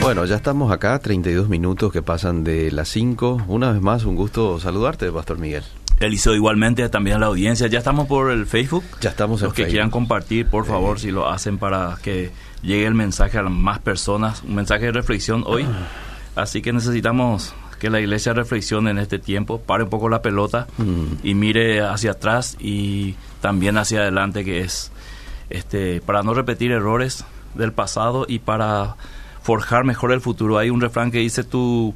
Bueno, ya estamos acá, 32 minutos que pasan de las 5. Una vez más, un gusto saludarte, Pastor Miguel. Eliseo, igualmente también a la audiencia. Ya estamos por el Facebook. Ya estamos en Los que quieran compartir, por favor, si lo hacen para que llegue el mensaje a más personas. Un mensaje de reflexión hoy. Así que necesitamos que la iglesia reflexione en este tiempo, pare un poco la pelota mm. y mire hacia atrás y también hacia adelante, que es este para no repetir errores del pasado y para forjar mejor el futuro. Hay un refrán que dice tu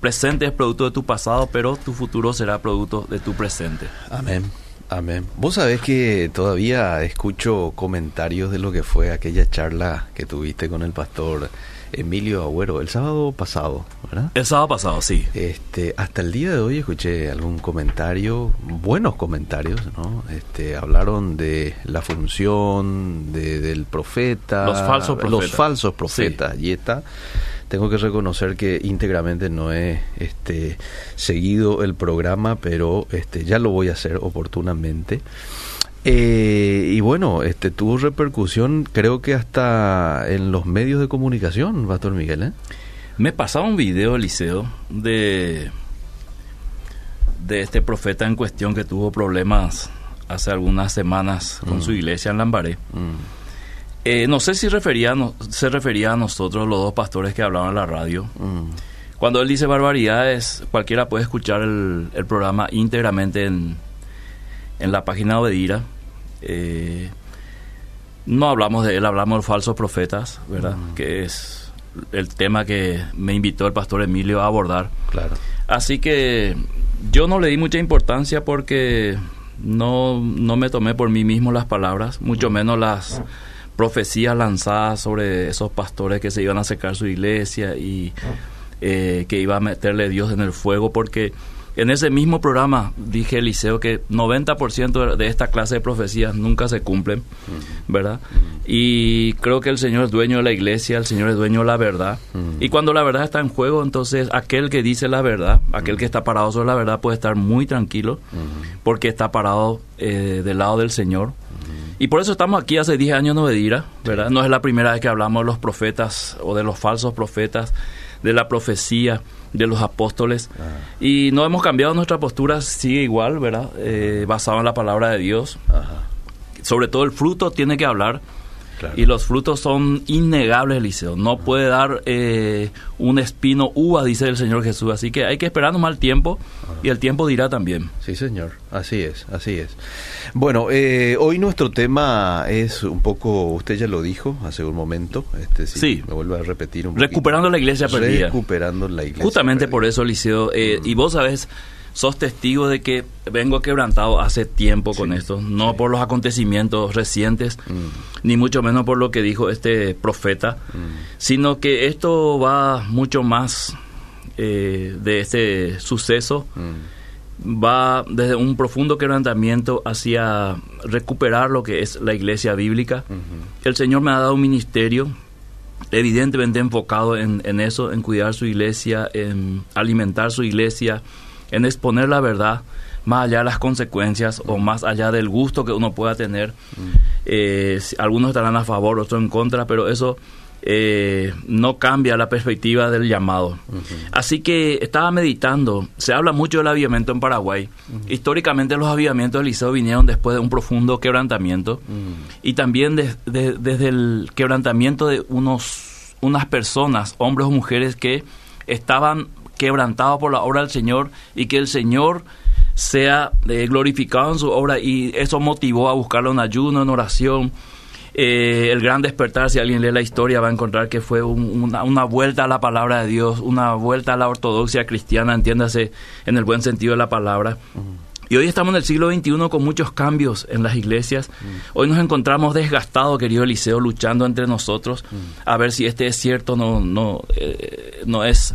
presente es producto de tu pasado, pero tu futuro será producto de tu presente. Amén. Amén. Vos sabés que todavía escucho comentarios de lo que fue aquella charla que tuviste con el pastor Emilio Agüero el sábado pasado, ¿verdad? El sábado pasado, sí. Este, hasta el día de hoy escuché algún comentario, buenos comentarios, ¿no? Este, hablaron de la función de, del profeta, los falsos profetas, los falsos profetas, y esta tengo que reconocer que íntegramente no he este, seguido el programa, pero este, ya lo voy a hacer oportunamente. Eh, y bueno, este tuvo repercusión, creo que hasta en los medios de comunicación, Pastor Miguel. ¿eh? Me pasaba un video, Eliseo, de, de este profeta en cuestión que tuvo problemas hace algunas semanas con su mm. iglesia en Lambaré. Mm. Eh, no sé si refería, se refería a nosotros, los dos pastores que hablaban en la radio. Mm. Cuando él dice barbaridades, cualquiera puede escuchar el, el programa íntegramente en, en la página de Obedira eh, no hablamos de él, hablamos de falsos profetas, ¿verdad? Mm. Que es el tema que me invitó el pastor Emilio a abordar. Claro. Así que yo no le di mucha importancia porque no, no me tomé por mí mismo las palabras, mucho menos las profecías lanzadas sobre esos pastores que se iban a secar su iglesia y eh, que iba a meterle Dios en el fuego, porque en ese mismo programa dije, Eliseo, que 90% de esta clase de profecías nunca se cumplen, ¿verdad? Y creo que el Señor es dueño de la iglesia, el Señor es dueño de la verdad. Y cuando la verdad está en juego, entonces aquel que dice la verdad, aquel que está parado sobre la verdad puede estar muy tranquilo, porque está parado eh, del lado del Señor. Y por eso estamos aquí hace 10 años no me ¿verdad? No es la primera vez que hablamos de los profetas o de los falsos profetas, de la profecía de los apóstoles. Ah. Y no hemos cambiado nuestra postura, sigue igual, ¿verdad? Eh, basado en la palabra de Dios. Sobre todo el fruto tiene que hablar y los frutos son innegables, Eliseo. No puede dar eh, un espino uva, dice el Señor Jesús. Así que hay que esperar un mal tiempo y el tiempo dirá también. Sí, Señor. Así es, así es. Bueno, eh, hoy nuestro tema es un poco, usted ya lo dijo hace un momento. Este, sí. Me vuelvo a repetir un Recuperando la iglesia perdida. Recuperando la iglesia. Justamente por eso, Eliseo. Eh, y vos sabés sos testigo de que vengo quebrantado hace tiempo con esto, no por los acontecimientos recientes, mm. ni mucho menos por lo que dijo este profeta, mm. sino que esto va mucho más eh, de este suceso. Mm. va desde un profundo quebrantamiento hacia recuperar lo que es la iglesia bíblica. El Señor me ha dado un ministerio evidentemente enfocado en, en, eso, en cuidar su iglesia, en alimentar su iglesia, en exponer la verdad, más allá de las consecuencias o más allá del gusto que uno pueda tener. Mm. Eh, algunos estarán a favor, otros en contra, pero eso eh, no cambia la perspectiva del llamado. Así que estaba meditando, se habla mucho del avivamiento en Paraguay. Históricamente los avivamientos del liceo vinieron después de un profundo quebrantamiento y también desde el quebrantamiento de unos, unas personas, hombres o mujeres que estaban quebrantado por la obra del Señor y que el Señor sea eh, glorificado en su obra y eso motivó a buscarlo en ayuno, en oración. Eh, el gran despertar, si alguien lee la historia, va a encontrar que fue una, vuelta a la palabra de Dios, una vuelta a la ortodoxia cristiana, entiéndase en el buen sentido de la palabra. Y hoy estamos en el siglo XXI con muchos cambios en las iglesias. Hoy nos encontramos desgastados, querido Eliseo, luchando entre nosotros a ver si este es cierto, no, no, eh, no es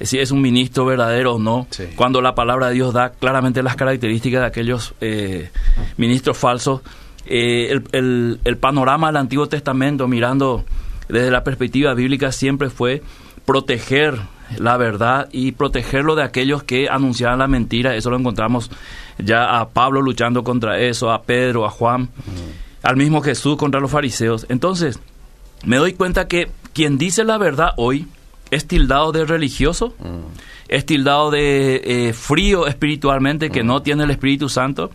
si es un ministro verdadero o no, cuando la palabra de Dios da claramente las características de aquellos eh, ministros falsos. Eh, el, el, panorama del Antiguo Testamento, mirando desde la perspectiva bíblica, siempre fue proteger la verdad y protegerlo de aquellos que anunciaban la mentira. Eso lo encontramos ya a Pablo luchando contra eso, a Pedro, a Juan, al mismo Jesús contra los fariseos. Entonces, me doy cuenta que quien dice la verdad hoy es tildado de religioso, mm. es tildado de eh, frío espiritualmente, que no tiene el Espíritu Santo,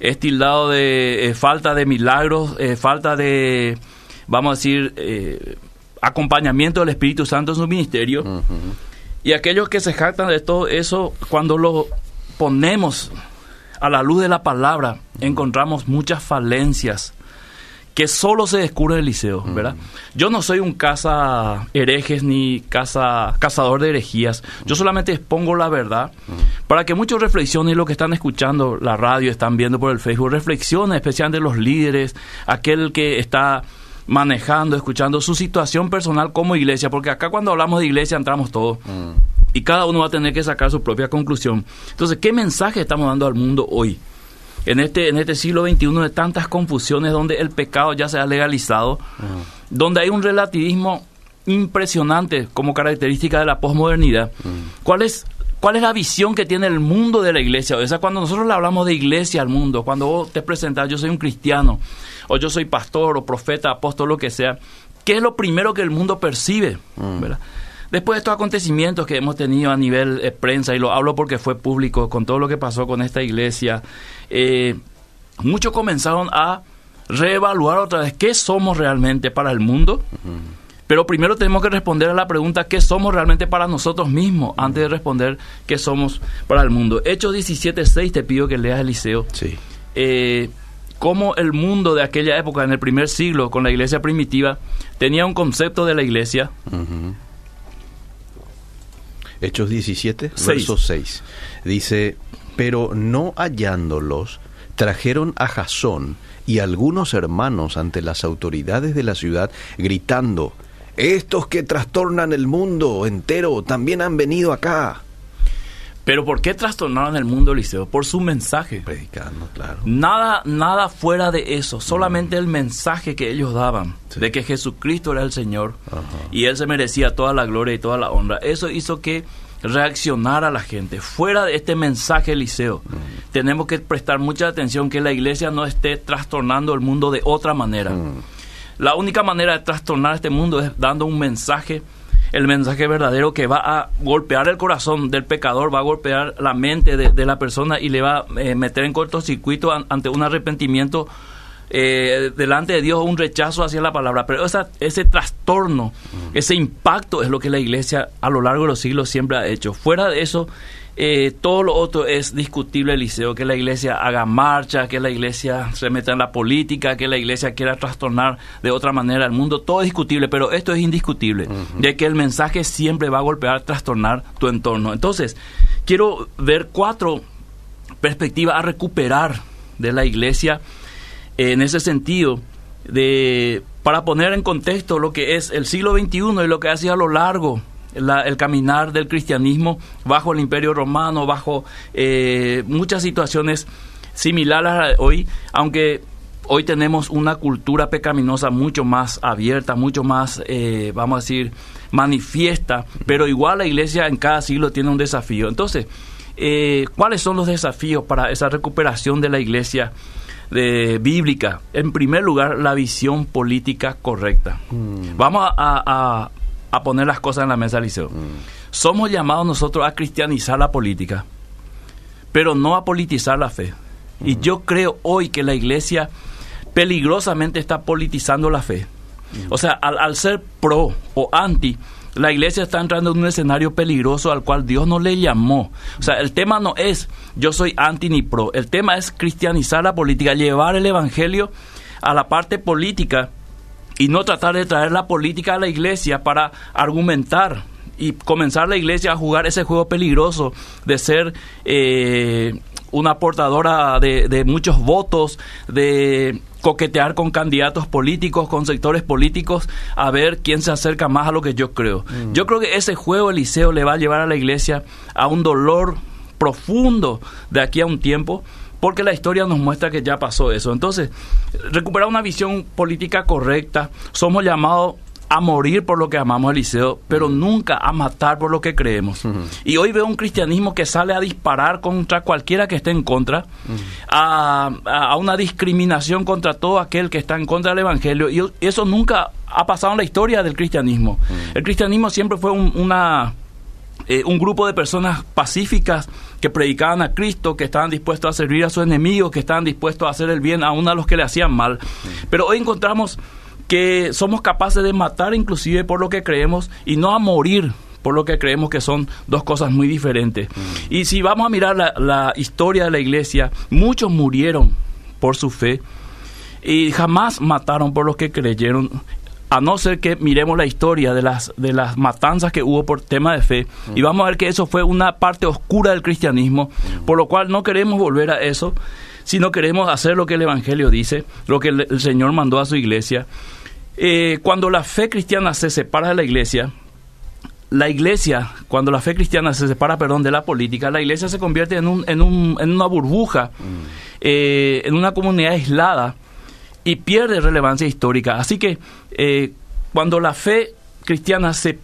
es tildado de eh, falta de milagros, eh, falta de, vamos a decir, acompañamiento del Espíritu Santo en su ministerio. Y aquellos que se jactan de todo eso, cuando lo ponemos a la luz de la palabra, encontramos muchas falencias que solo se descubre en el liceo, ¿verdad? Yo no soy un casa herejes ni casa cazador de herejías. Yo solamente expongo la verdad para que muchos reflexionen lo que están escuchando la radio, están viendo por el Facebook, reflexionen, especialmente los líderes, aquel que está manejando, escuchando su situación personal como iglesia, porque acá cuando hablamos de iglesia entramos todos. Y cada uno va a tener que sacar su propia conclusión. Entonces, ¿qué mensaje estamos dando al mundo hoy? En este, en este siglo XXI de tantas confusiones donde el pecado ya se ha legalizado, donde hay un relativismo impresionante como característica de la posmodernidad. ¿Cuál es ¿Cuál es la visión que tiene el mundo de la iglesia? O sea, cuando nosotros le hablamos de iglesia al mundo, cuando vos te presentas, yo soy un cristiano, o yo soy pastor, o profeta, apóstol, lo que sea, ¿qué es lo primero que el mundo percibe? ¿verdad? Después de estos acontecimientos que hemos tenido a nivel de prensa, y lo hablo porque fue público, con todo lo que pasó con esta iglesia, eh, muchos comenzaron a reevaluar otra vez qué somos realmente para el mundo. Pero primero tenemos que responder a la pregunta qué somos realmente para nosotros mismos antes de responder qué somos para el mundo. Hechos 17.6 te pido que leas Eliseo. Sí. Eh, cómo el mundo de aquella época, en el primer siglo, con la iglesia primitiva, tenía un concepto de la iglesia, Hechos 17, verso 6. Dice, pero no hallándolos, trajeron a Jasón y algunos hermanos ante las autoridades de la ciudad, gritando, estos que trastornan el mundo entero también han venido acá. Pero ¿por qué trastornaron el mundo, Eliseo? Por su mensaje. Predicando, claro. Nada, nada fuera de eso, solamente el mensaje que ellos daban de que Jesucristo era el Señor y Él se merecía toda la gloria y toda la honra. Eso hizo que reaccionara la gente. Fuera de este mensaje, Eliseo, tenemos que prestar mucha atención que la iglesia no esté trastornando el mundo de otra manera. La única manera de trastornar este mundo es dando un mensaje el mensaje verdadero que va a golpear el corazón del pecador, va a golpear la mente de, la persona y le va a eh, meter en cortocircuito ante un arrepentimiento eh, delante de Dios, un rechazo hacia la palabra. Pero ese trastorno, ese impacto es lo que la iglesia a lo largo de los siglos siempre ha hecho. Fuera de eso, eh, todo lo otro es discutible, Eliseo, que la iglesia haga marcha, que la iglesia se meta en la política, que la iglesia quiera trastornar de otra manera el mundo, todo es discutible, pero esto es indiscutible, de que el mensaje siempre va a golpear, trastornar tu entorno. Entonces, quiero ver cuatro perspectivas a recuperar de la iglesia en ese sentido, de, para poner en contexto lo que es el siglo XXI y lo que ha sido a lo largo el caminar del cristianismo bajo el imperio romano, bajo eh, muchas situaciones similares a hoy, aunque hoy tenemos una cultura pecaminosa mucho más abierta, mucho más, eh, vamos a decir, manifiesta, pero igual la iglesia en cada siglo tiene un desafío. Entonces, eh, ¿cuáles son los desafíos para esa recuperación de la iglesia? de, bíblica. En primer lugar, la visión política correcta. Mm. Vamos a, a poner las cosas en la mesa, Liceo. Mm. Somos llamados nosotros a cristianizar la política, pero no a politizar la fe. Y yo creo hoy que la iglesia peligrosamente está politizando la fe. Mm. O sea, al, ser pro o anti, la iglesia está entrando en un escenario peligroso al cual Dios no le llamó. O sea, el tema no es yo soy anti ni pro. El tema es cristianizar la política, llevar el evangelio a la parte política y no tratar de traer la política a la iglesia para argumentar y comenzar la iglesia a jugar ese juego peligroso de ser eh, una portadora de, muchos votos, de coquetear con candidatos políticos, con sectores políticos, a ver quién se acerca más a lo que yo creo. Mm. Yo creo que ese juego, Eliseo, le va a llevar a la iglesia a un dolor profundo de aquí a un tiempo porque la historia nos muestra que ya pasó eso. Entonces, recuperar una visión política correcta, somos llamados a morir por lo que amamos Eliseo, pero nunca a matar por lo que creemos. Y hoy veo un cristianismo que sale a disparar contra cualquiera que esté en contra, a, a, una discriminación contra todo aquel que está en contra del Evangelio. Y eso nunca ha pasado en la historia del cristianismo. El cristianismo siempre fue una... Eh, un grupo de personas pacíficas que predicaban a Cristo, que estaban dispuestos a servir a sus enemigos, que estaban dispuestos a hacer el bien aún a los que le hacían mal. Pero hoy encontramos que somos capaces de matar inclusive por lo que creemos y no a morir por lo que creemos que son dos cosas muy diferentes. Y si vamos a mirar la, historia de la iglesia, muchos murieron por su fe y jamás mataron por lo que creyeron a no ser que miremos la historia de las, de las matanzas que hubo por tema de fe, y vamos a ver que eso fue una parte oscura del cristianismo, por lo cual no queremos volver a eso, sino queremos hacer lo que el Evangelio dice, lo que el, Señor mandó a su iglesia. Eh, cuando la fe cristiana se separa de la iglesia, la iglesia, cuando la fe cristiana se separa, perdón, de la política, la iglesia se convierte en, un, en, un, en una burbuja, eh, en una comunidad aislada y pierde relevancia histórica. Así que eh, cuando la fe cristiana se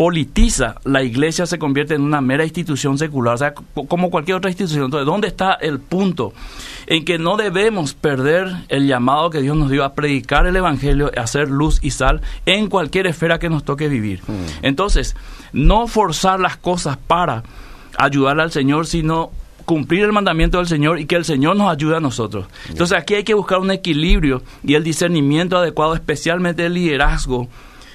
politiza, la iglesia se convierte en una mera institución secular, o sea, como cualquier otra institución. Entonces, ¿dónde está el punto en que no debemos perder el llamado que Dios nos dio a predicar el Evangelio, a hacer luz y sal en cualquier esfera que nos toque vivir? Mm. Entonces, no forzar las cosas para ayudar al Señor, sino cumplir el mandamiento del Señor y que el Señor nos ayude a nosotros. Entonces aquí hay que buscar un equilibrio y el discernimiento adecuado, especialmente el liderazgo.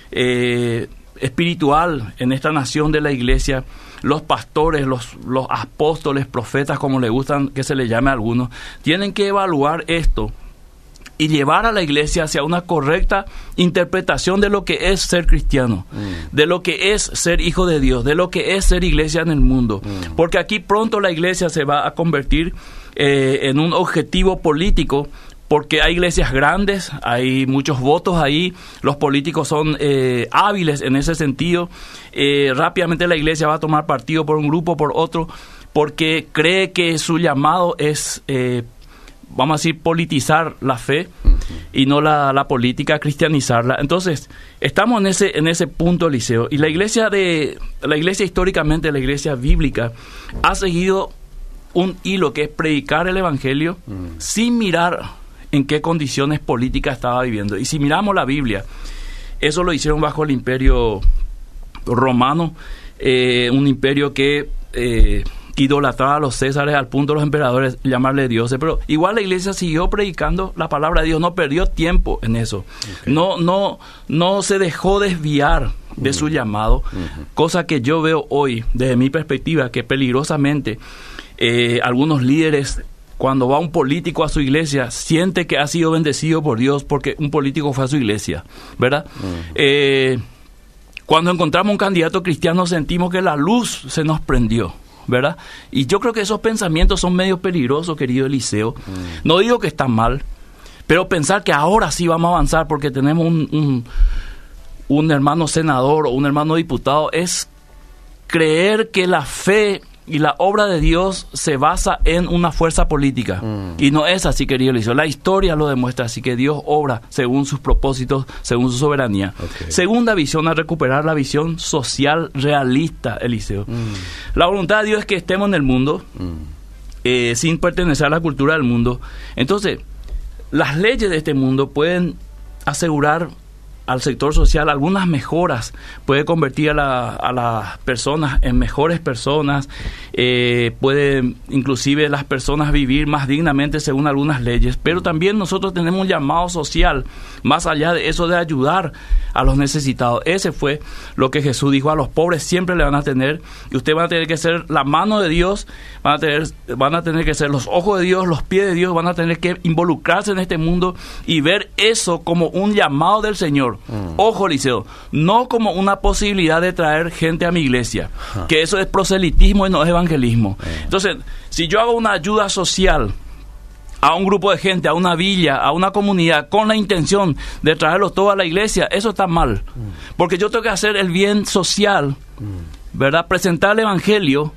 Eh, espiritual en esta nación de la iglesia, los pastores, los, los apóstoles, profetas, como le gustan que se le llame a algunos, tienen que evaluar esto y llevar a la iglesia hacia una correcta interpretación de lo que es ser cristiano, mm. de lo que es ser hijo de Dios, de lo que es ser iglesia en el mundo. Mm. Porque aquí pronto la iglesia se va a convertir eh, en un objetivo político porque hay iglesias grandes, hay muchos votos ahí, los políticos son eh, hábiles en ese sentido, eh, rápidamente la iglesia va a tomar partido por un grupo, por otro, porque cree que su llamado es, eh, vamos a decir, politizar la fe y no la, la, política, cristianizarla. Entonces, estamos en ese, en ese punto, Eliseo, y la iglesia, de, la iglesia históricamente, la iglesia bíblica, ha seguido un hilo que es predicar el Evangelio sin mirar en qué condiciones políticas estaba viviendo. Y si miramos la Biblia, eso lo hicieron bajo el imperio romano, eh, un imperio que eh, idolatraba a los césares al punto de los emperadores llamarle dioses. Pero igual la iglesia siguió predicando la palabra de Dios, no perdió tiempo en eso. No, no, no se dejó desviar de su llamado, cosa que yo veo hoy, desde mi perspectiva, que peligrosamente eh, algunos líderes cuando va un político a su iglesia, siente que ha sido bendecido por Dios porque un político fue a su iglesia, ¿verdad? Eh, cuando encontramos un candidato cristiano sentimos que la luz se nos prendió, ¿verdad? Y yo creo que esos pensamientos son medio peligrosos, querido Eliseo. No digo que están mal, pero pensar que ahora sí vamos a avanzar porque tenemos un, un, un hermano senador o un hermano diputado es creer que la fe y la obra de Dios se basa en una fuerza política. Mm. Y no es así, querido Eliseo. La historia lo demuestra, así que Dios obra según sus propósitos, según su soberanía. Segunda visión, a recuperar la visión social realista, Eliseo. Mm. La voluntad de Dios es que estemos en el mundo, mm. eh, sin pertenecer a la cultura del mundo. Entonces, las leyes de este mundo pueden asegurar al sector social algunas mejoras, puede convertir a, las personas en mejores personas, eh, puede inclusive las personas vivir más dignamente según algunas leyes, pero también nosotros tenemos un llamado social, más allá de eso de ayudar a los necesitados. Ese fue lo que Jesús dijo, a los pobres siempre le van a tener, y ustedes van a tener que ser la mano de Dios, van a tener, van a tener que ser los ojos de Dios, los pies de Dios, van a tener que involucrarse en este mundo y ver eso como un llamado del Señor Mm. Ojo, Liceo, no como una posibilidad de traer gente a mi iglesia, que eso es proselitismo y no es evangelismo. Eh. Entonces, si yo hago una ayuda social a un grupo de gente, a una villa, a una comunidad, con la intención de traerlos todos a la iglesia, eso está mal. Mm. Porque yo tengo que hacer el bien social, mm. ¿verdad? Presentar el evangelio,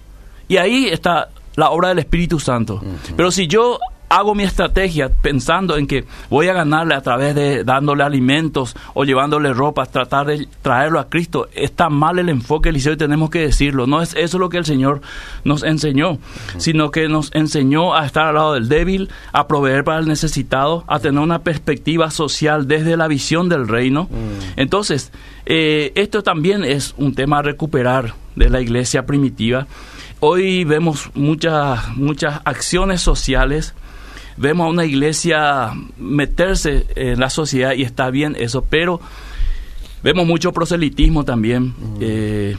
y ahí está la obra del Espíritu Santo. Pero si yo hago mi estrategia pensando en que voy a ganarle a través de dándole alimentos o llevándole ropa, tratar de traerlo a Cristo, está mal el enfoque, Eliseo, y tenemos que decirlo. No es eso lo que el Señor nos enseñó, sino que nos enseñó a estar al lado del débil, a proveer para el necesitado, a tener una perspectiva social desde la visión del reino. Entonces, eh, esto también es un tema a recuperar de la iglesia primitiva. Hoy vemos muchas, muchas acciones sociales vemos a una iglesia meterse en la sociedad y está bien eso, pero vemos mucho proselitismo también. Eh,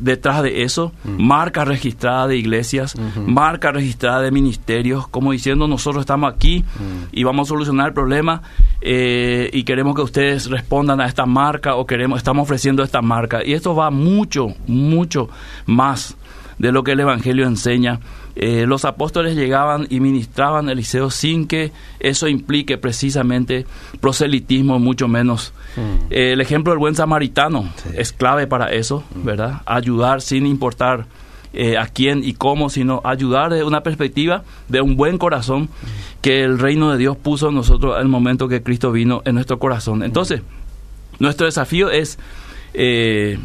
detrás de eso, marca registrada de iglesias, marca registrada de ministerios, como diciendo nosotros estamos aquí y vamos a solucionar el problema eh, y queremos que ustedes respondan a esta marca o queremos estamos ofreciendo esta marca y esto va mucho, mucho más de lo que el Evangelio enseña. Eh, los apóstoles llegaban y ministraban Eliseo sin que eso implique precisamente proselitismo, mucho menos. Mm. Eh, el ejemplo del buen samaritano es clave para eso, mm. ¿verdad? Ayudar sin importar eh, a quién y cómo, sino ayudar desde una perspectiva de un buen corazón mm. que el reino de Dios puso en nosotros al momento que Cristo vino en nuestro corazón. Entonces, nuestro desafío es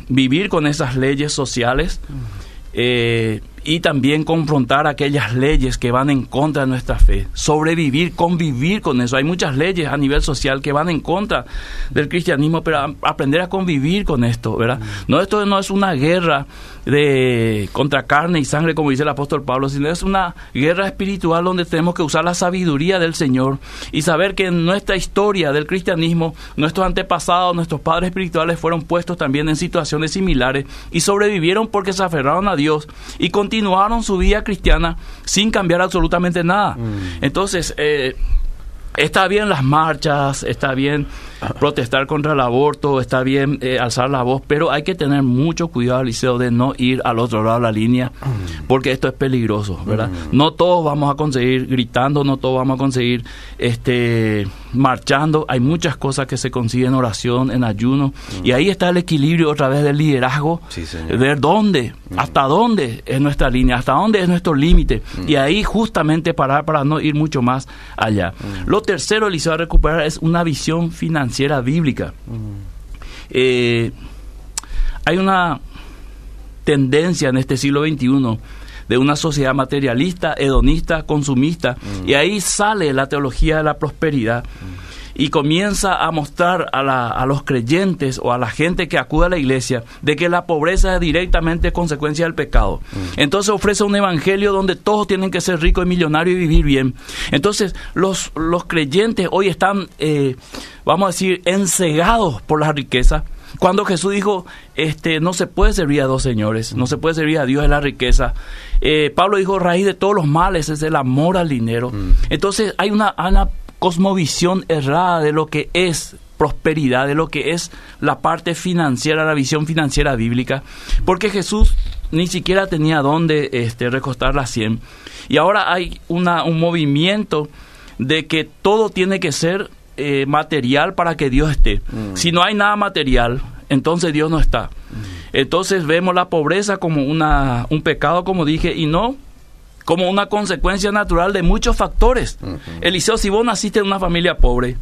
vivir con esas leyes sociales eh, y también confrontar aquellas leyes que van en contra de nuestra fe, sobrevivir, convivir con eso. Hay muchas leyes a nivel social que van en contra del cristianismo, pero aprender a convivir con esto, ¿verdad? Mm. No, esto no es una guerra de contra carne y sangre, como dice el apóstol Pablo, sino es una guerra espiritual donde tenemos que usar la sabiduría del Señor y saber que en nuestra historia del cristianismo, nuestros antepasados, nuestros padres espirituales fueron puestos también en situaciones similares y sobrevivieron porque se aferraron a Dios y continuaron su vida cristiana sin cambiar absolutamente nada. Mm. Entonces, eh, Está bien las marchas, está bien protestar contra el aborto, está bien eh, alzar la voz, pero hay que tener mucho cuidado, Liceo, de no ir al otro lado de la línea, porque esto es peligroso, ¿verdad? Mm. No todos vamos a conseguir gritando, no todos vamos a conseguir este marchando. Hay muchas cosas que se consiguen en oración, en ayuno, y ahí está el equilibrio otra vez del liderazgo, ver dónde, mm. hasta dónde es nuestra línea, hasta dónde es nuestro límite, mm. y ahí justamente parar para no ir mucho más allá. Lo tercero, Liceo, a recuperar es una visión financiera bíblica. Eh, hay una tendencia en este siglo XXI de una sociedad materialista, hedonista, consumista, mm. y ahí sale la teología de la prosperidad. Mm y comienza a mostrar a, a, los creyentes o a la gente que acude a la iglesia de que la pobreza es directamente consecuencia del pecado. Mm. Entonces ofrece un evangelio donde todos tienen que ser ricos y millonarios y vivir bien. Entonces los, los creyentes hoy están, eh, vamos a decir, encegados por la riqueza. Cuando Jesús dijo, este, no se puede servir a dos señores, no se puede servir a Dios de la riqueza. Eh, Pablo dijo, raíz de todos los males es el amor al dinero. Mm. Entonces hay una, una cosmovisión errada de lo que es prosperidad, de lo que es la parte financiera, la visión financiera bíblica, porque Jesús ni siquiera tenía dónde este, recostar la sien. Y ahora hay una, un movimiento de que todo tiene que ser eh, material para que Dios esté. Mm. Si no hay nada material, entonces Dios no está. Mm. Entonces vemos la pobreza como una, un pecado, como dije, y no como una consecuencia natural de muchos factores. Eliseo, si vos naciste en una familia pobre,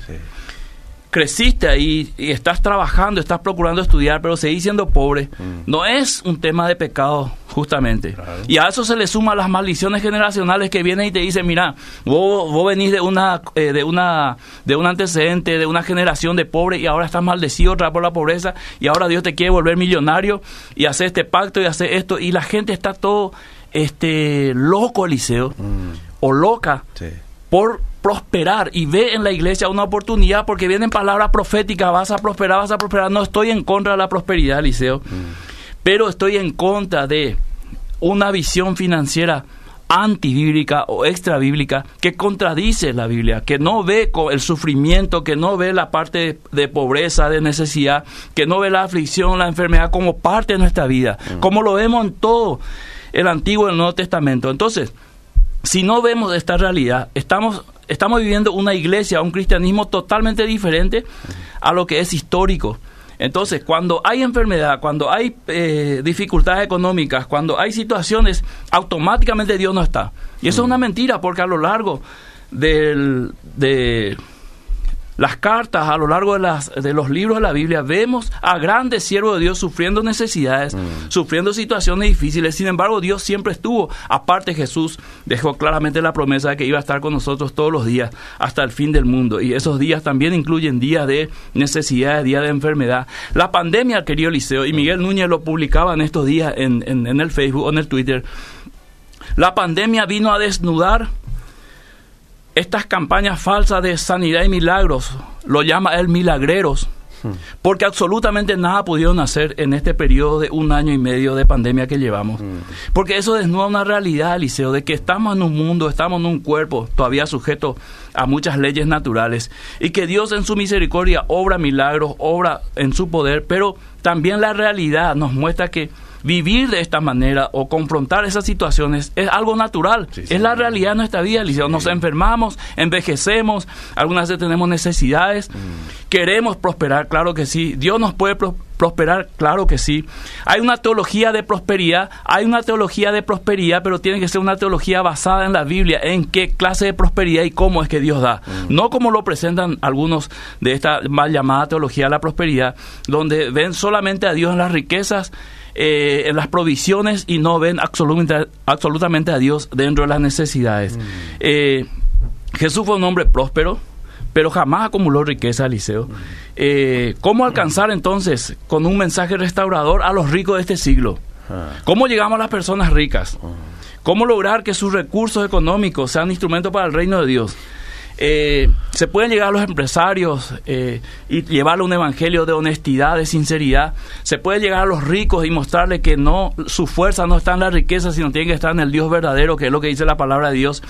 creciste ahí y estás trabajando, estás procurando estudiar, pero seguís siendo pobre, no es un tema de pecado, justamente. Y a eso se le suman las maldiciones generacionales que vienen y te dicen, mira, vos, vos venís de una, eh, de una, de un antecedente, de una generación de pobres y ahora estás maldecido otra por la pobreza y ahora Dios te quiere volver millonario y hacer este pacto y hacer esto y la gente está todo este loco Eliseo mm. o loca por prosperar y ve en la iglesia una oportunidad porque vienen palabras proféticas, vas a prosperar, vas a prosperar. No estoy en contra de la prosperidad, Eliseo, mm. pero estoy en contra de una visión financiera antibíblica o extra bíblica que contradice la Biblia, que no ve el sufrimiento, que no ve la parte de pobreza, de necesidad, que no ve la aflicción, la enfermedad como parte de nuestra vida, mm. como lo vemos en todo el Antiguo y el Nuevo Testamento. Entonces, si no vemos esta realidad, estamos, estamos viviendo una iglesia, un cristianismo totalmente diferente a lo que es histórico. Entonces, cuando hay enfermedad, cuando hay eh, dificultades económicas, cuando hay situaciones, automáticamente Dios no está. Y eso es una mentira, porque a lo largo del, de las cartas, a lo largo de, las, de los libros de la Biblia, vemos a grandes siervos de Dios sufriendo necesidades, mm. sufriendo situaciones difíciles. Sin embargo, Dios siempre estuvo. Aparte, Jesús dejó claramente la promesa de que iba a estar con nosotros todos los días hasta el fin del mundo. Y esos días también incluyen días de necesidades, días de enfermedad. La pandemia, querido Liceo, y Miguel Núñez lo publicaba en estos días en, en el Facebook o en el Twitter. La pandemia vino a desnudar estas campañas falsas de sanidad y milagros, lo llama él milagreros, porque absolutamente nada pudieron hacer en este periodo de un año y medio de pandemia que llevamos. Porque eso desnuda una realidad, Liceo, de que estamos en un mundo, estamos en un cuerpo todavía sujeto a muchas leyes naturales y que Dios en su misericordia obra milagros, obra en su poder, pero también la realidad nos muestra que vivir de esta manera o confrontar esas situaciones es algo natural. es la realidad de nuestra vida, Liceo. Nos enfermamos, envejecemos, algunas veces tenemos necesidades, mm. queremos prosperar, claro que sí. Dios nos puede prosperar, claro que sí. Hay una teología de prosperidad, hay una teología de prosperidad, pero tiene que ser una teología basada en la Biblia, en qué clase de prosperidad y cómo es que Dios da. Mm. No como lo presentan algunos de esta mal llamada teología de la prosperidad, donde ven solamente a Dios en las riquezas eh, en las provisiones y no ven absolutamente, absolutamente a Dios dentro de las necesidades. Mm. Eh, Jesús fue un hombre próspero, pero jamás acumuló riqueza, Eliseo. Mm. Eh, ¿Cómo alcanzar entonces con un mensaje restaurador a los ricos de este siglo? Ah. ¿Cómo llegamos a las personas ricas? Ah. ¿Cómo lograr que sus recursos económicos sean instrumentos para el reino de Dios? Eh, se pueden llegar a los empresarios eh, y llevarle un evangelio de honestidad, de sinceridad. Se puede llegar a los ricos y mostrarle que no, su fuerza no está en la riqueza, sino tiene que estar en el Dios verdadero, que es lo que dice la palabra de Dios.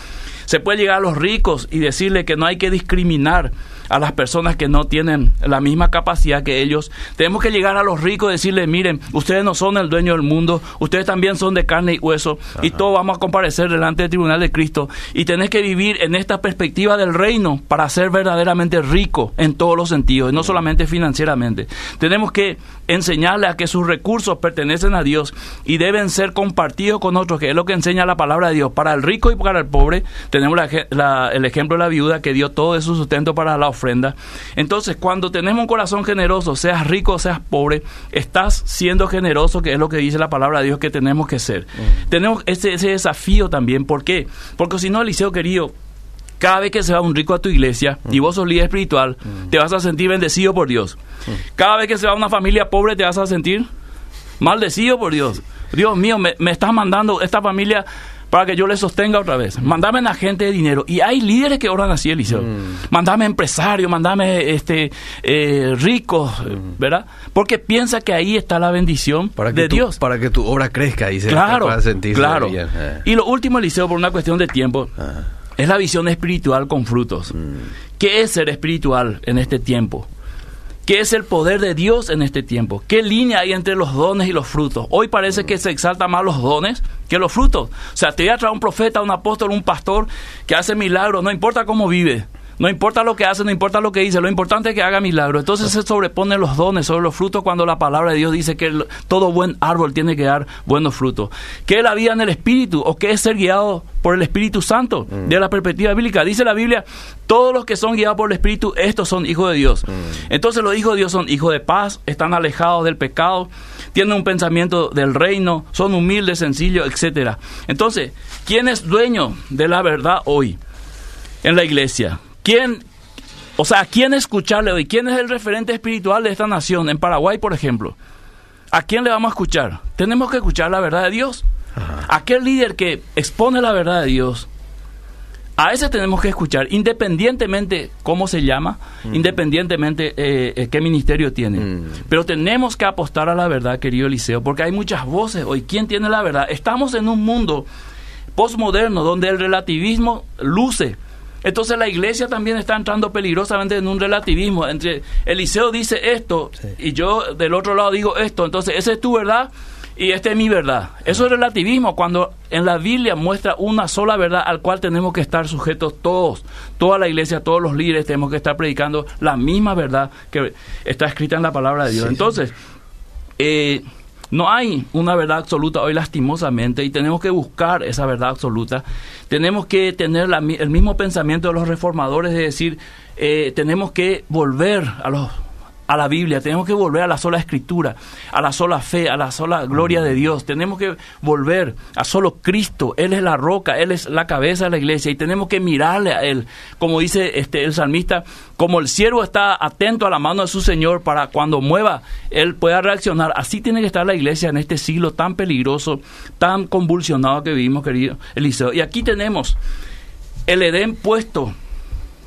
Se puede llegar a los ricos y decirle que no hay que discriminar a las personas que no tienen la misma capacidad que ellos. Tenemos que llegar a los ricos y decirles, miren, ustedes no son el dueño del mundo, ustedes también son de carne y hueso y todos vamos a comparecer delante del tribunal de Cristo y tenés que vivir en esta perspectiva del reino para ser verdaderamente rico en todos los sentidos y no solamente financieramente. Tenemos que enseñarle a que sus recursos pertenecen a Dios y deben ser compartidos con otros, que es lo que enseña la palabra de Dios. Para el rico y para el pobre, tenemos el ejemplo de la viuda que dio todo de su sustento para la ofrenda. Entonces, cuando tenemos un corazón generoso, seas rico o seas pobre, estás siendo generoso, que es lo que dice la palabra de Dios que tenemos que ser. Mm. Tenemos ese, ese desafío también. ¿Por qué? Porque si no, Eliseo querido, cada vez que se va un rico a tu iglesia y vos sos líder espiritual, te vas a sentir bendecido por Dios. Cada vez que se va una familia pobre, te vas a sentir maldecido por Dios. Dios mío, me, me estás mandando esta familia para que yo le sostenga otra vez. Mandame a gente de dinero. Y hay líderes que oran así, Eliseo. Mm. Mandame empresarios, mandame este, eh, ricos, mm. ¿verdad? Porque piensa que ahí está la bendición de Dios. Para que tu obra crezca y se claro, pueda sentir claro. Bien. Eh. Y lo último, Eliseo, por una cuestión de tiempo. Ah. Es la visión espiritual con frutos. Mm. ¿Qué es ser espiritual en este tiempo? ¿Qué es el poder de Dios en este tiempo? ¿Qué línea hay entre los dones y los frutos? Hoy parece que se exalta más los dones que los frutos. O sea, te voy a traer un profeta, un apóstol, un pastor que hace milagros, no importa cómo vive. No importa lo que hace, no importa lo que dice, lo importante es que haga milagro. Entonces se sobreponen los dones sobre los frutos cuando la palabra de Dios dice que todo buen árbol tiene que dar buenos frutos. ¿Qué es la vida en el Espíritu o qué es ser guiado por el Espíritu Santo? Mm. De la perspectiva bíblica. Dice la Biblia, todos los que son guiados por el Espíritu, estos son hijos de Dios. Mm. Entonces los hijos de Dios son hijos de paz, están alejados del pecado, tienen un pensamiento del reino, son humildes, sencillos, etcétera. Entonces, ¿quién es dueño de la verdad hoy en la iglesia? ¿Quién, o sea, ¿a quién escucharle hoy? ¿Quién es el referente espiritual de esta nación? En Paraguay, por ejemplo. ¿A quién le vamos a escuchar? Tenemos que escuchar la verdad de Dios. Aquel líder que expone la verdad de Dios, a ese tenemos que escuchar, independientemente cómo se llama, mm. independientemente eh, eh, qué ministerio tiene. Mm. Pero tenemos que apostar a la verdad, querido Eliseo, porque hay muchas voces hoy. ¿Quién tiene la verdad? Estamos en un mundo postmoderno donde el relativismo luce entonces la iglesia también está entrando peligrosamente en un relativismo. Entre Eliseo dice esto y yo del otro lado digo esto. Entonces esa es tu verdad y esta es mi verdad. Eso es relativismo cuando en la Biblia muestra una sola verdad al cual tenemos que estar sujetos todos. Toda la iglesia, todos los líderes tenemos que estar predicando la misma verdad que está escrita en la palabra de Dios. Entonces, eh, No hay una verdad absoluta hoy lastimosamente y tenemos que buscar esa verdad absoluta. Tenemos que tener el mismo pensamiento de los reformadores de decir, eh, tenemos que volver a los a la Biblia, tenemos que volver a la sola escritura, a la sola fe, a la sola gloria de Dios, tenemos que volver a solo Cristo, Él es la roca, Él es la cabeza de la iglesia y tenemos que mirarle a Él, como dice este, el salmista, como el siervo está atento a la mano de su Señor para cuando mueva, Él pueda reaccionar, así tiene que estar la iglesia en este siglo tan peligroso, tan convulsionado que vivimos, querido Eliseo. Y aquí tenemos el Edén puesto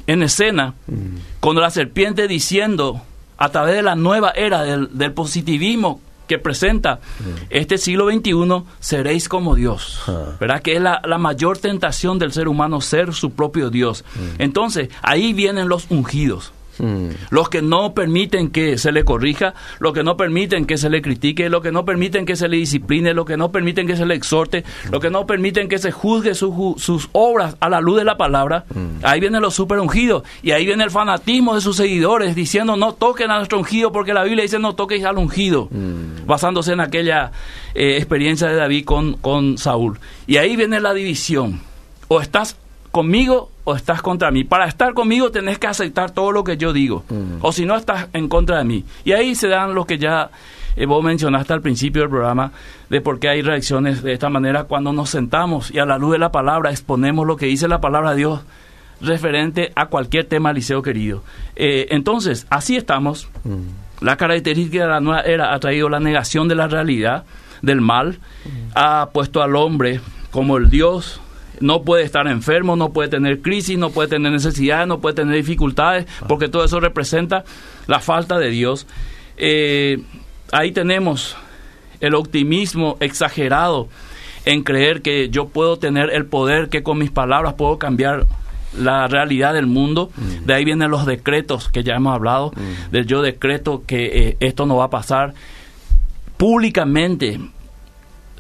en escena, mm. con la serpiente diciendo, a través de la nueva era del, positivismo que presenta mm. este siglo XXI, seréis como Dios. Ah. ¿Verdad? Que es la, la, mayor tentación del ser humano, ser su propio Dios. Mm. Entonces, ahí vienen los ungidos. Mm. Los que no permiten que se le corrija, los que no permiten que se le critique, los que no permiten que se le discipline, los que no permiten que se le exhorte, los que no permiten que se juzgue sus obras a la luz de la palabra. Mm. Ahí vienen los super ungidos y ahí viene el fanatismo de sus seguidores diciendo no toquen a nuestro ungido porque la Biblia dice no toques al ungido, mm. basándose en aquella eh, experiencia de David con, con Saúl. Y ahí viene la división. O estás conmigo o estás contra mí. Para estar conmigo tenés que aceptar todo lo que yo digo. Mm. O si no, estás en contra de mí. Y ahí se dan lo que ya eh, vos mencionaste al principio del programa, de por qué hay reacciones de esta manera cuando nos sentamos y a la luz de la palabra exponemos lo que dice la palabra de Dios referente a cualquier tema, Liceo querido. Eh, entonces, así estamos. Mm. La característica de la nueva era ha traído la negación de la realidad, del mal, mm. ha puesto al hombre como el Dios no puede estar enfermo, no puede tener crisis, no puede tener necesidades, no puede tener dificultades, porque todo eso representa la falta de Dios. Eh, ahí tenemos el optimismo exagerado en creer que yo puedo tener el poder, que con mis palabras puedo cambiar la realidad del mundo. Mm. De ahí vienen los decretos que ya hemos hablado, mm. del yo decreto que eh, esto no va a pasar. Públicamente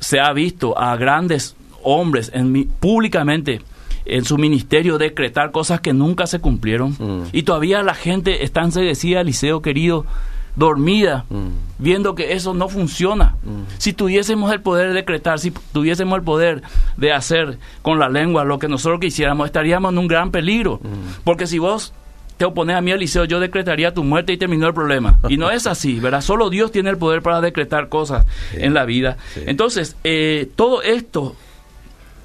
se ha visto a grandes hombres en públicamente en su ministerio decretar cosas que nunca se cumplieron mm. y todavía la gente está enseguecida, Liceo querido, dormida, mm. viendo que eso no funciona. Mm. Si tuviésemos el poder de decretar, si tuviésemos el poder de hacer con la lengua lo que nosotros quisiéramos, estaríamos en un gran peligro. Porque si vos te opones a mí, Eliseo, yo decretaría tu muerte y terminó el problema. Y no es así, ¿verdad? Solo Dios tiene el poder para decretar cosas en la vida. Entonces, eh, todo esto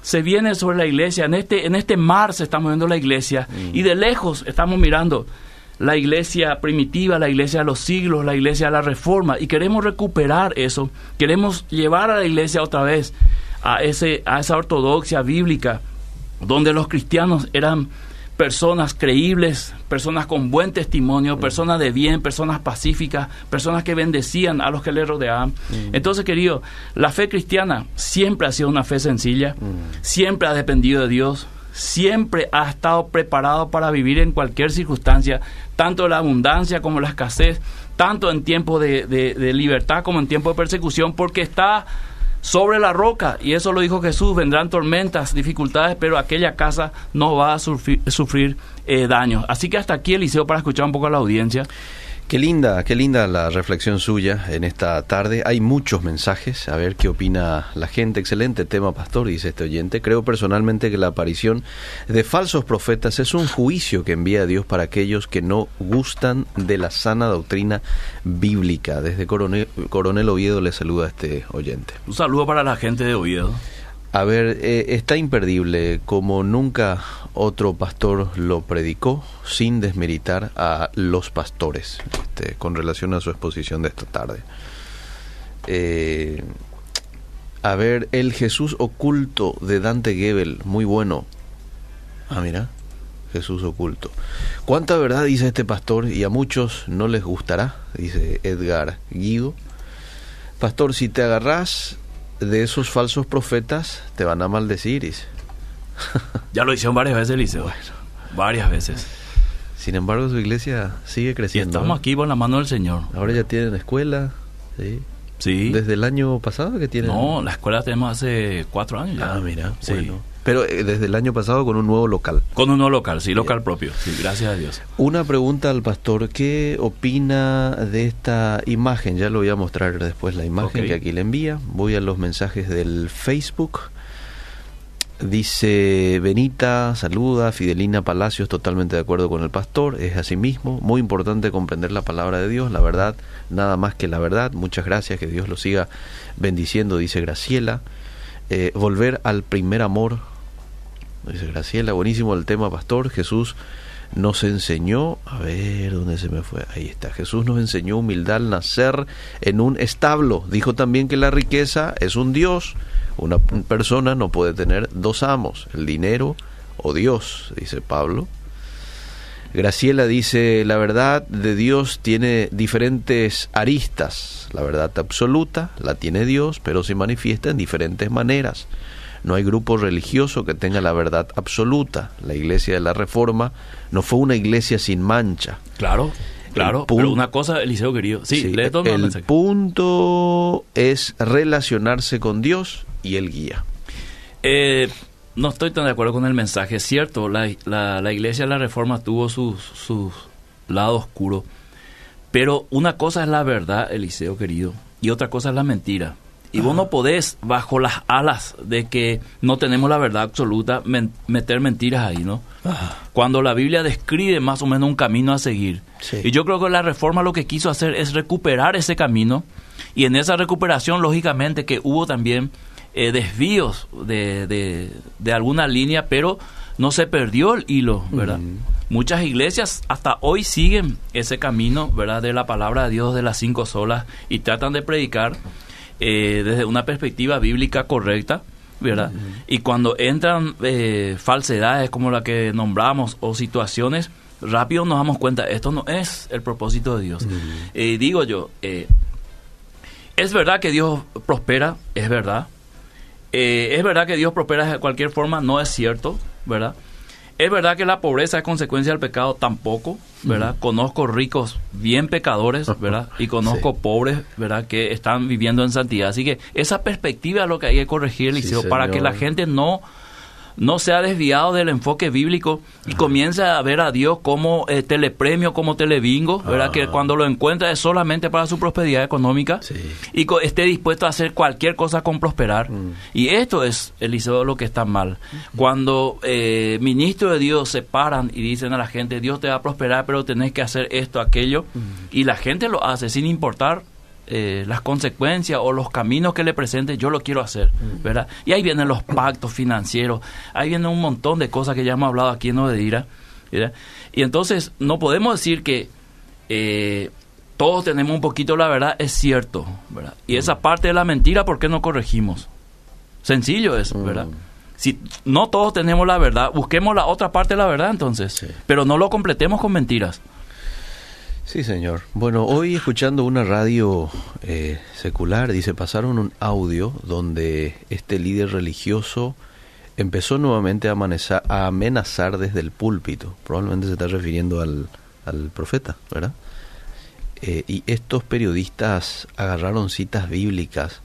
se viene sobre la iglesia. En este, en este mar se está moviendo la iglesia. Mm. Y de lejos estamos mirando la iglesia primitiva, la iglesia de los siglos, la iglesia de la reforma. Y queremos recuperar eso. Queremos llevar a la iglesia otra vez a, ese, a esa ortodoxia bíblica, donde los cristianos eran personas creíbles, personas con buen testimonio, mm. personas de bien, personas pacíficas, personas que bendecían a los que le rodeaban. Mm. Entonces, querido, la fe cristiana siempre ha sido una fe sencilla, mm. siempre ha dependido de Dios, siempre ha estado preparado para vivir en cualquier circunstancia, tanto la abundancia como la escasez, tanto en tiempo de, de libertad como en tiempo de persecución, porque está sobre la roca. Y eso lo dijo Jesús, vendrán tormentas, dificultades, pero aquella casa no va a sufrir, eh, daños. Así que hasta aquí, Eliseo, para escuchar un poco a la audiencia. Qué linda, qué linda la reflexión suya en esta tarde. Hay muchos mensajes, a ver qué opina la gente. Excelente tema, pastor, dice este oyente. Creo personalmente que la aparición de falsos profetas es un juicio que envía Dios para aquellos que no gustan de la sana doctrina bíblica. Desde Coronel, Coronel Oviedo le saluda a este oyente. Un saludo para la gente de Oviedo. A ver, eh, está imperdible como nunca otro pastor lo predicó sin desmeritar a los pastores este, con relación a su exposición de esta tarde. Eh, a ver, el Jesús oculto de Dante Gebel, muy bueno. Ah, mira, Jesús oculto. ¿Cuánta verdad dice este pastor y a muchos no les gustará? Dice Edgar Guido. Pastor, si te agarrás de esos falsos profetas te van a maldecir. ya lo hicieron varias veces, Eliseo. Bueno, varias veces. Sin embargo, su iglesia sigue creciendo. estamos aquí con la mano del Señor. Ahora ya tienen escuela, ¿sí? Sí. ¿Desde el año pasado que tiene? No, la escuela tenemos hace cuatro años ya. Ah, mira, Sí. bueno. Pero eh, desde el año pasado con un nuevo local. Con un nuevo local, sí, local propio. Sí, gracias a Dios. Una pregunta al pastor, ¿qué opina de esta imagen? Ya lo voy a mostrar después la imagen que aquí le envía. Voy a los mensajes del Facebook. Dice Benita, saluda, Fidelina Palacios, totalmente de acuerdo con el pastor, es así mismo, muy importante comprender la palabra de Dios, la verdad, nada más que la verdad, muchas gracias, que Dios lo siga bendiciendo, dice Graciela. Eh, volver al primer amor, dice Graciela, buenísimo el tema, pastor, Jesús nos enseñó, a ver, ¿dónde se me fue? Ahí está, Jesús nos enseñó humildad al nacer en un establo, dijo también que la riqueza es un Dios, una persona no puede tener dos amos, el dinero o Dios, dice Pablo. Graciela dice, la verdad de Dios tiene diferentes aristas. La verdad absoluta la tiene Dios, pero se manifiesta en diferentes maneras. No hay grupo religioso que tenga la verdad absoluta. La iglesia de la Reforma no fue una iglesia sin mancha. Claro, claro. Pero una cosa, Eliseo querido. Sí, el mensaje. punto es relacionarse con Dios y el guía. Eh, no estoy tan de acuerdo con el mensaje. Es cierto, la, la- la iglesia de la Reforma tuvo sus su lado oscuro. Pero una cosa es la verdad, Eliseo querido, y otra cosa es la mentira. Y vos no podés, bajo las alas de que no tenemos la verdad absoluta, men- meter mentiras ahí, ¿no? Cuando la Biblia describe más o menos un camino a seguir. Sí. Y yo creo que la reforma lo que quiso hacer es recuperar ese camino. Y en esa recuperación, lógicamente, que hubo también eh, desvíos de, de- de alguna línea, pero no se perdió el hilo, ¿verdad? Muchas iglesias hasta hoy siguen ese camino, ¿verdad? De la palabra de Dios de las cinco solas y tratan de predicar eh, desde una perspectiva bíblica correcta, ¿verdad? Y cuando entran eh, falsedades como la que nombramos o situaciones, rápido nos damos cuenta, esto no es el propósito de Dios. Eh, digo yo, eh, es verdad que Dios prospera, es verdad. Eh, es verdad que Dios prospera de cualquier forma, no es cierto, ¿verdad? Es verdad que la pobreza es consecuencia del pecado, tampoco, ¿verdad? Conozco ricos bien pecadores, ¿verdad? Y conozco Sí. pobres, ¿verdad? Que están viviendo en santidad. Así que esa perspectiva es lo que hay que corregir, Eliseo, para que la gente no no se ha desviado del enfoque bíblico y comienza a ver a Dios como eh, telepremio, como telebingo, ¿verdad? Que cuando lo encuentra es solamente para su prosperidad económica Sí. y esté dispuesto a hacer cualquier cosa con prosperar. Y esto es, Eliseo, lo que está mal. Cuando eh, ministros de Dios se paran y dicen a la gente, Dios te va a prosperar, pero tenés que hacer esto, aquello, y la gente lo hace sin importar eh, las consecuencias o los caminos que le presente, yo lo quiero hacer, ¿verdad? Y ahí vienen los pactos financieros, ahí viene un montón de cosas que ya hemos hablado aquí en Obedira, ¿verdad? Y entonces no podemos decir que eh, todos tenemos un poquito la verdad, es cierto, ¿verdad? Y esa parte de la mentira, ¿por qué no corregimos? Sencillo es, ¿verdad? Si no todos tenemos la verdad, busquemos la otra parte de la verdad entonces, Sí. pero no lo completemos con mentiras. Sí, señor. Bueno, hoy escuchando una radio eh, secular, dice, pasaron un audio donde este líder religioso empezó nuevamente a, a amenazar desde el púlpito. Probablemente se está refiriendo al, al profeta, ¿verdad? Eh, y estos periodistas agarraron citas bíblicas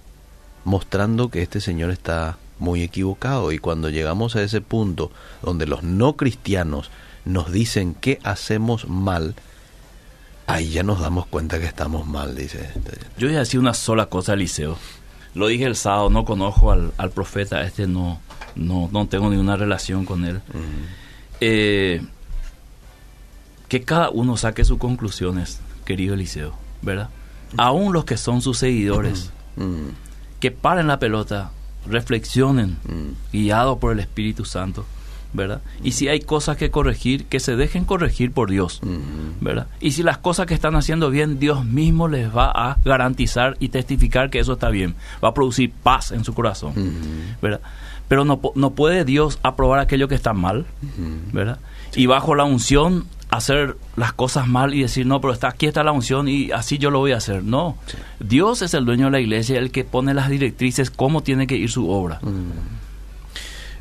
mostrando que este señor está muy equivocado. Y cuando llegamos a ese punto donde los no cristianos nos dicen que hacemos mal, ahí ya nos damos cuenta que estamos mal, dice. Yo voy a decir una sola cosa, Eliseo. Lo dije el sábado, no conozco al, al profeta, este no, no, no tengo ninguna relación con él. Eh, que cada uno saque sus conclusiones, querido Eliseo, ¿verdad? Aún los que son sus seguidores, que paren la pelota, reflexionen, guiados por el Espíritu Santo, ¿verdad? Y si hay cosas que corregir, que se dejen corregir por Dios. ¿verdad? Y si las cosas que están haciendo bien, Dios mismo les va a garantizar y testificar que eso está bien. Va a producir paz en su corazón, ¿verdad? Pero no, no puede Dios aprobar aquello que está mal, ¿verdad? Y bajo la unción hacer las cosas mal y decir, no, pero está, aquí está la unción y así yo lo voy a hacer. No, Sí. Dios es el dueño de la iglesia, el que pone las directrices, cómo tiene que ir su obra.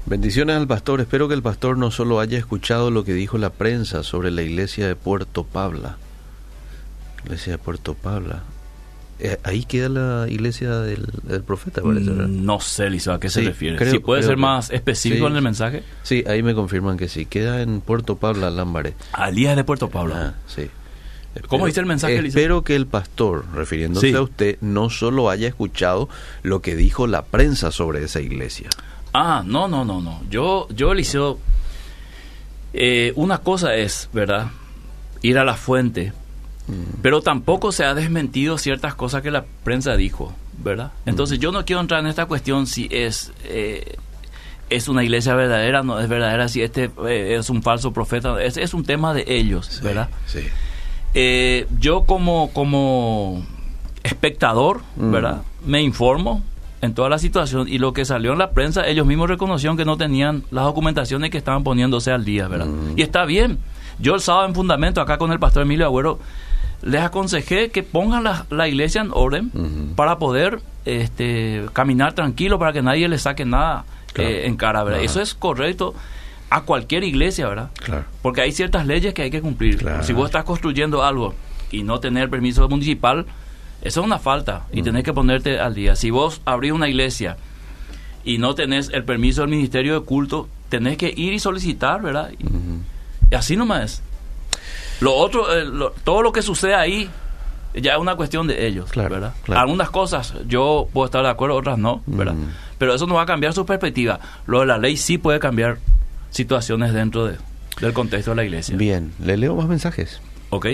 Bendiciones al pastor. Espero que el pastor no solo haya escuchado lo que dijo la prensa sobre la iglesia de Puerto Pabla. Iglesia de Puerto Pabla. Eh, ahí queda la iglesia del, profeta, parece, mm, No sé, Liceo, a qué se refiere. si puede ser más específico en el mensaje. Sí, ahí me confirman que sí. Queda en Puerto Pablo, Lámbare. día de Puerto Pablo. Ah, sí. ¿Cómo dice el mensaje, Liceo? Espero que el pastor, refiriéndose a usted, no solo haya escuchado lo que dijo la prensa sobre esa iglesia. Ah, no, no, no, no. Yo, yo Eliseo, eh, una cosa es, ¿verdad? Ir a la fuente Mm. Pero tampoco se ha desmentido ciertas cosas que la prensa dijo, ¿verdad? Entonces yo no quiero entrar en esta cuestión si es, eh, es una iglesia verdadera, no es verdadera, si este eh, es un falso profeta, es, es un tema de ellos, ¿verdad? Sí. Eh, yo como, como espectador, mm. ¿verdad? Me informo en toda la situación y lo que salió en la prensa, ellos mismos reconocieron que no tenían las documentaciones que estaban poniéndose al día, ¿verdad? Mm. Y está bien. Yo el sábado en fundamento acá con el pastor Emilio Agüero les aconsejé que pongan la, iglesia en orden para poder este, caminar tranquilo, para que nadie le saque nada eh, en cara, ¿verdad? Eso es correcto a cualquier iglesia, ¿verdad? Claro. Porque hay ciertas leyes que hay que cumplir. Si vos estás construyendo algo y no tener permiso municipal, eso es una falta y tenés que ponerte al día. Si vos abrís una iglesia y no tenés el permiso del Ministerio de Culto, tenés que ir y solicitar, ¿verdad? Y, así nomás es. Lo otro, eh, todo lo que sucede ahí ya es una cuestión de ellos, ¿verdad? Algunas cosas yo puedo estar de acuerdo, otras no, ¿verdad? Mm. Pero eso no va a cambiar su perspectiva. Lo de la ley sí puede cambiar situaciones dentro de, del contexto de la iglesia. Bien, le leo más mensajes. Ok.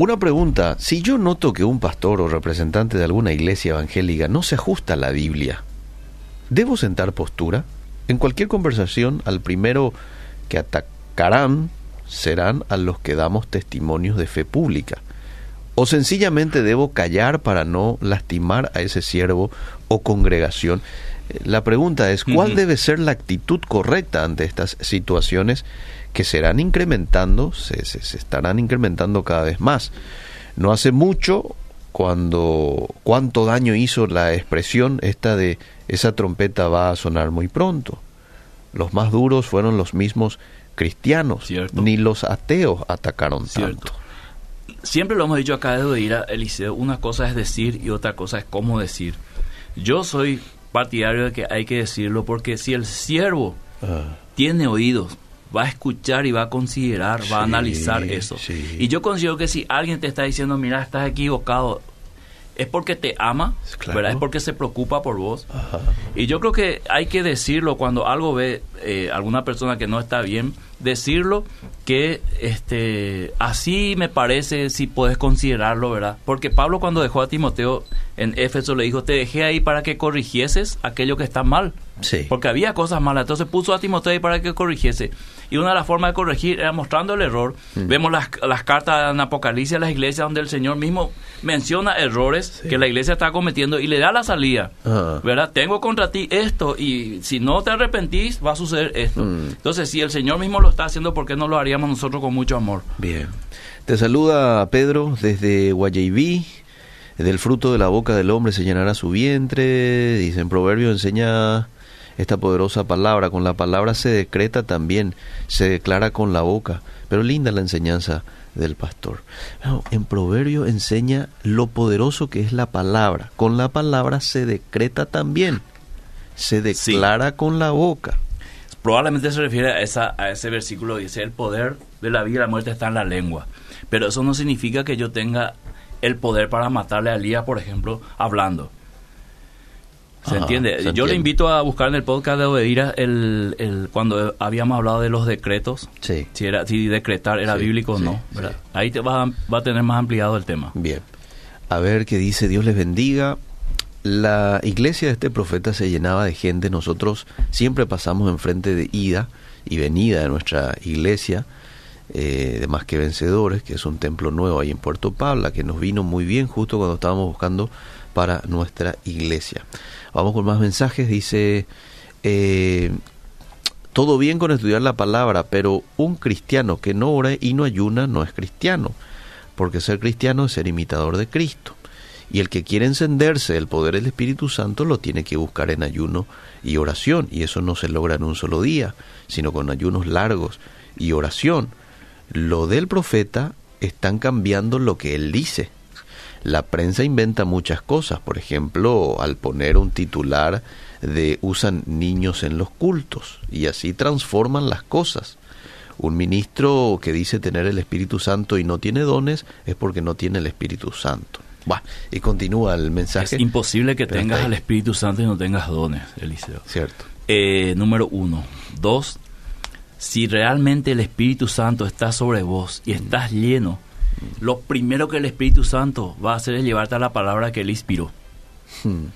Una pregunta, si yo noto que un pastor o representante de alguna iglesia evangélica no se ajusta a la Biblia, ¿debo sentar postura? En cualquier conversación, al primero que atacarán serán a los que damos testimonios de fe pública. O sencillamente debo callar para no lastimar a ese siervo o congregación. Eh, la pregunta es, ¿cuál debe ser la actitud correcta ante estas situaciones que serán incrementando, se, se, estarán incrementando cada vez más? No hace mucho, cuando cuánto daño hizo la expresión esta de esa trompeta va a sonar muy pronto. Los más duros fueron los mismos cristianos, ni los ateos atacaron tanto. Siempre lo hemos dicho acá de ir a Eliseo, una cosa es decir y otra cosa es cómo decir. Yo soy partidario de que hay que decirlo porque si el siervo ah. tiene oídos, va a escuchar y va a considerar, va a analizar eso. Y yo considero que si alguien te está diciendo, mira, estás equivocado, es porque te ama, ¿verdad? Es porque se preocupa por vos. Y yo creo que hay que decirlo cuando algo ve eh, alguna persona que no está bien, decirlo que este así me parece si puedes considerarlo, ¿verdad? Porque Pablo cuando dejó a Timoteo en Éfeso le dijo, te dejé ahí para que corrigieses aquello que está mal. Sí. Porque había cosas malas. Entonces puso a Timoteo ahí para que corrigiese. Y una de las formas de corregir era mostrando el error. Mm. Vemos las, las cartas en Apocalipsis a las iglesias donde el Señor mismo menciona errores que la iglesia está cometiendo y le da la salida. ¿Verdad? Tengo contra ti esto y si no te arrepentís va a suceder esto. Mm. Entonces, si el Señor mismo lo está haciendo, ¿por qué no lo haríamos nosotros con mucho amor? Bien. Te saluda Pedro desde Guayaibí. Del fruto de la boca del hombre se llenará su vientre. Dice en Proverbio, enseña esta poderosa palabra. Con la palabra se decreta también, se declara con la boca. Pero linda la enseñanza del pastor. en Proverbio enseña lo poderoso que es la palabra. Con la palabra se decreta también, se declara con la boca. Probablemente se refiere a, esa, a ese versículo, dice, el poder de la vida y la muerte está en la lengua. Pero eso no significa que yo tenga el poder para matarle a Elías, por ejemplo, hablando. ¿Se, entiende? Yo le invito a buscar en el podcast de Obedira el, el, cuando habíamos hablado de los decretos. Sí. Si, era, si decretar era bíblico o no. Ahí te va a, va a tener más ampliado el tema. Bien. A ver qué dice, Dios les bendiga. La iglesia de este profeta se llenaba de gente. Nosotros siempre pasamos enfrente de ida y venida de nuestra iglesia eh, de Más que Vencedores, que es un templo nuevo ahí en Puerto Pabla, que nos vino muy bien justo cuando estábamos buscando para nuestra iglesia. Vamos con más mensajes, dice, eh, todo bien con estudiar la palabra, pero un cristiano que no ora y no ayuna no es cristiano, porque ser cristiano es ser imitador de Cristo. Y el que quiere encenderse el poder del Espíritu Santo lo tiene que buscar en ayuno y oración, y eso no se logra en un solo día, sino con ayunos largos y oración lo del profeta están cambiando lo que él dice. La prensa inventa muchas cosas, por ejemplo, al poner un titular de usan niños en los cultos y así transforman las cosas. Un ministro que dice tener el Espíritu Santo y no tiene dones es porque no tiene el Espíritu Santo. Y continúa el mensaje. Es imposible que tengas el Espíritu Santo y no tengas dones, Eliseo. Cierto. Eh, número uno. Dos, si realmente el Espíritu Santo está sobre vos y estás lleno, lo primero que el Espíritu Santo va a hacer es llevarte a la palabra que él inspiró. Hmm.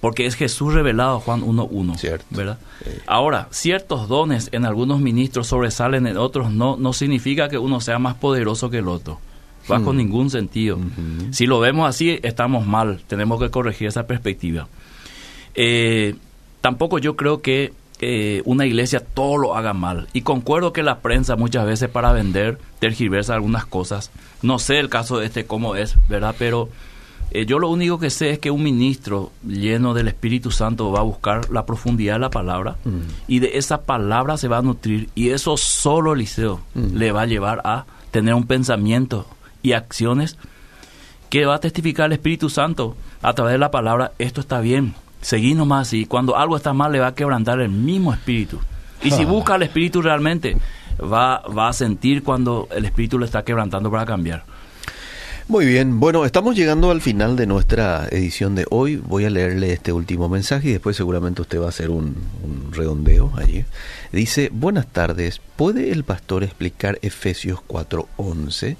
Porque es Jesús revelado, Juan 1.1. ¿verdad? Ahora, ciertos dones en algunos ministros sobresalen en otros, no, no significa que uno sea más poderoso que el otro. Bajo hmm. ningún sentido. Si lo vemos así, estamos mal. Tenemos que corregir esa perspectiva. Eh, tampoco yo creo que eh, una iglesia todo lo haga mal. Y concuerdo que la prensa muchas veces para vender tergiversa algunas cosas. No sé el caso de este cómo es, ¿verdad? Pero eh, yo lo único que sé es que un ministro lleno del Espíritu Santo va a buscar la profundidad de la palabra mm. y de esa palabra se va a nutrir y eso solo, Eliseo, mm. le va a llevar a tener un pensamiento y acciones que va a testificar el Espíritu Santo a través de la palabra, esto está bien, seguí nomás y cuando algo está mal le va a quebrantar el mismo espíritu. Y si ah. busca el espíritu realmente, va, va a sentir cuando el espíritu le está quebrantando para cambiar. Muy bien, bueno, estamos llegando al final de nuestra edición de hoy. Voy a leerle este último mensaje y después seguramente usted va a hacer un, un redondeo allí. Dice, buenas tardes, ¿puede el pastor explicar Efesios 4.11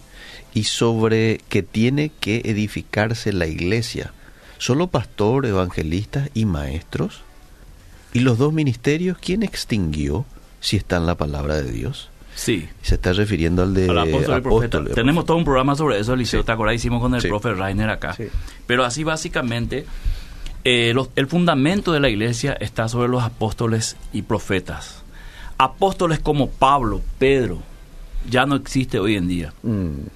y sobre que tiene que edificarse la iglesia? solo pastor, evangelistas y maestros? ¿Y los dos ministerios quién extinguió si está en la palabra de Dios? Sí. Se está refiriendo al de apóstol, Tenemos todo un programa sobre eso, Liceo, ¿te acordás? Hicimos con el profe Rainer acá. Pero así básicamente, eh, el fundamento de la iglesia está sobre los apóstoles y profetas. Apóstoles como Pablo, Pedro, ya no existe hoy en día. Mm.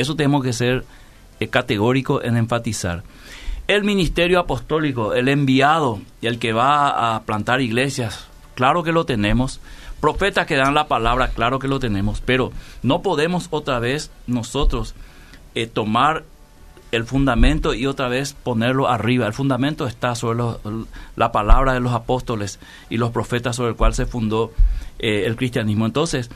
Eso tenemos que ser eh, categórico en enfatizar el ministerio apostólico, el enviado el que va a plantar iglesias, claro que lo tenemos. Profetas que dan la palabra, claro que lo tenemos, pero no podemos otra vez nosotros eh, tomar el fundamento y otra vez ponerlo arriba. El fundamento está sobre la palabra de los apóstoles y los profetas sobre el cual se fundó eh, el cristianismo. Entonces,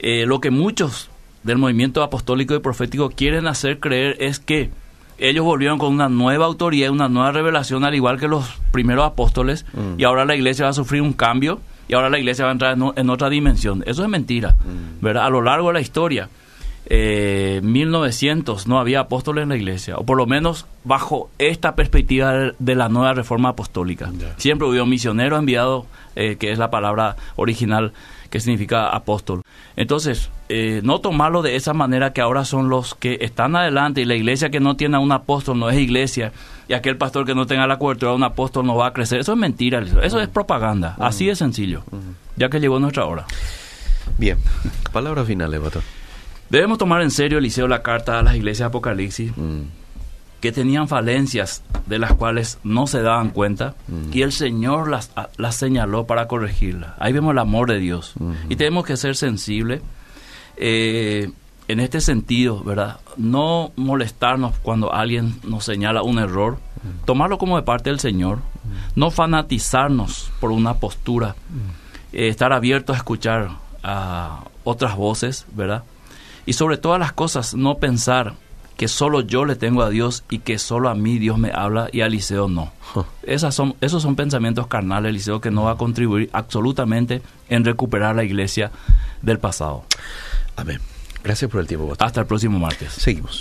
eh, lo que muchos del movimiento apostólico y profético quieren hacer creer es que ellos volvieron con una nueva autoridad, una nueva revelación, al igual que los primeros apóstoles, mm. y ahora la iglesia va a sufrir un cambio y ahora la iglesia va a entrar en, otra dimensión. Eso es mentira, mm. ¿verdad? A lo largo de la historia, eh, 1900 no había apóstoles en la iglesia, o por lo menos bajo esta perspectiva de, la nueva reforma apostólica. Siempre hubo misioneros enviados, eh, que es la palabra original que significa apóstol. Entonces, eh, no tomarlo de esa manera que ahora son los que están adelante y la iglesia que no tiene a un apóstol no es iglesia y aquel pastor que no tenga la cobertura de un apóstol no va a crecer. Eso es mentira, eso es propaganda. Así de sencillo, ya que llegó nuestra hora. Bien, palabras finales, pastor. Debemos tomar en serio, Eliseo, la carta a las iglesias Apocalipsis. Mm que tenían falencias de las cuales no se daban cuenta mm. y el Señor las, las señaló para corregirlas. Ahí vemos el amor de Dios y tenemos que ser sensibles eh, en este sentido, ¿verdad? No molestarnos cuando alguien nos señala un error, mm. tomarlo como de parte del Señor, mm. no fanatizarnos por una postura, eh, estar abierto a escuchar a otras voces, ¿verdad? Y sobre todas las cosas, no pensar que solo yo le tengo a Dios y que solo a mí Dios me habla y a Eliseo no. Esas son, esos son pensamientos carnales, Eliseo, que no va a contribuir absolutamente en recuperar la iglesia del pasado. Amén. Gracias por el tiempo. Hasta el próximo martes. Seguimos.